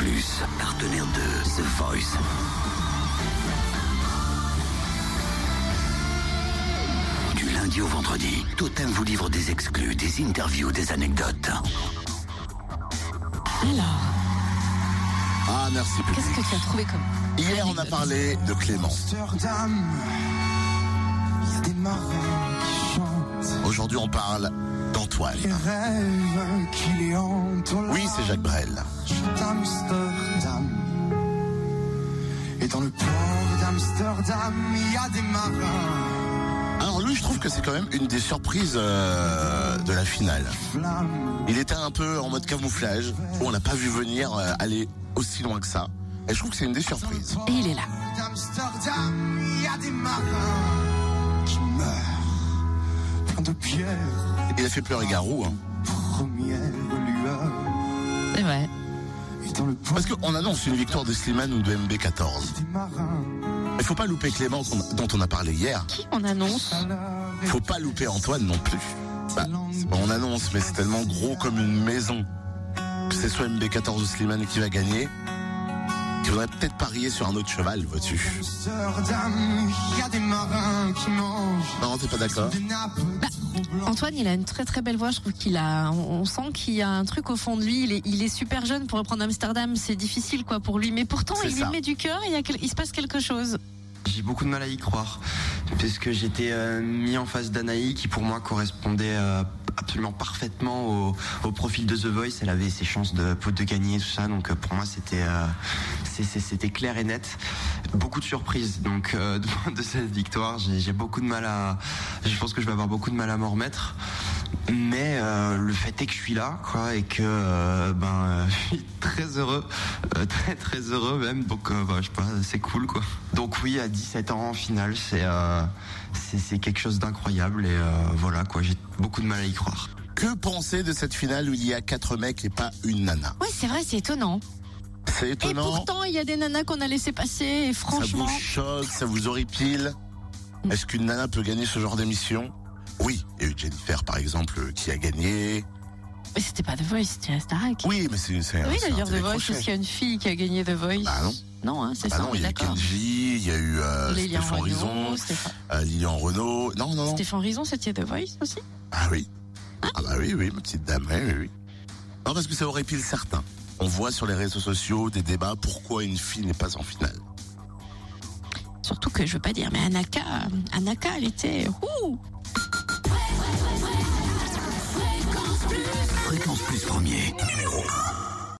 Plus, partenaire de The Voice. Du lundi au vendredi, Totem vous livre des exclus, des interviews, des anecdotes. Alors, Ah, merci. beaucoup. qu'est-ce que tu as trouvé comme Hier, on a parlé de Clément. Amsterdam, il y a des marins qui chantent. Aujourd'hui, on parle d'Antoine. Oui, c'est Jacques Brel. Et dans le port d'Amsterdam, il y a des marins. Alors lui, je trouve que c'est quand même une des surprises euh, de la finale. Il était un peu en mode camouflage, où on n'a pas vu venir euh, aller aussi loin que ça. Et je trouve que c'est une des surprises. Et il est là. d'Amsterdam, il y a des marins qui meurent. De pierres, Il a fait pleurer Garou. hein. première lueur. C'est vrai. Et dans le port Parce qu'on annonce une victoire de Slimane ou de MB14. des marins. Il faut pas louper Clément dont on a parlé hier. Qui on annonce? Il faut pas louper Antoine non plus. Bah, on annonce, mais c'est tellement gros comme une maison. que C'est soit MB14 ou Slimane qui va gagner. Qu'il faudrait peut-être parier sur un autre cheval, vois-tu. Amsterdam, il y a des marins qui mangent Non, t'es pas d'accord blanches. Antoine, il a une très très belle voix. Je trouve qu'il a, on on sent qu'il y a un truc au fond de lui. Il est, il est super jeune pour reprendre Amsterdam. C'est difficile quoi pour lui, mais pourtant il ça. y met du cœur. et Il, y a quel- il se passe quelque chose. J'ai beaucoup de mal à y croire, parce que j'étais euh, mis en face d'Anaï, qui pour moi correspondait euh, absolument parfaitement au, au profil de The Voice. Elle avait ses chances de, de gagner, tout ça, donc euh, pour moi c'était euh, c'était clair et net. Beaucoup de surprises, donc euh, de, de cette victoire, j'ai beaucoup de mal à, je pense que je vais avoir beaucoup de mal à m'en remettre. Mais euh, le fait est que je suis là, quoi, et que euh, ben euh, je suis très heureux, euh, très très heureux même. Donc euh, bah, je sais pas, c'est cool, quoi. Donc oui, à 17 ans en finale, c'est euh, c'est quelque chose d'incroyable et euh, voilà quoi. J'ai beaucoup de mal à y croire. Que penser de cette finale où il y a quatre mecs et pas une nana? Ouais, c'est vrai, c'est étonnant. C'est Et pourtant, il y a des nanas qu'on a laissé passer. Et Ça franchement, vous choque, ça vous horripile Est-ce qu'une nana peut gagner ce genre d'émission? Oui, il y a eu Jennifer par exemple qui a gagné. mais c'était pas The Voice, c'était Starac. Oui, mais c'est Oui, d'ailleurs, The Voice, est-ce qu'il y a une fille qui a gagné The Voice? Bah non. Non, hein, c'est Bah ça, non, il y a eu. Kenji, il y a eu euh, Stéphane Rison, Stéphane, euh, Lilian Renault. Non, non, non. Stéphane Rison, c'était The Voice aussi? Ah oui. Ah bah oui, oui, ma petite dame, oui, oui. Non, parce que ça horripile certains. On voit sur les réseaux sociaux des débats pourquoi une fille n'est pas en finale. Surtout que je veux pas dire, mais Anaka, Anaka, elle était. Ouh Fréquence Plus premier, numéro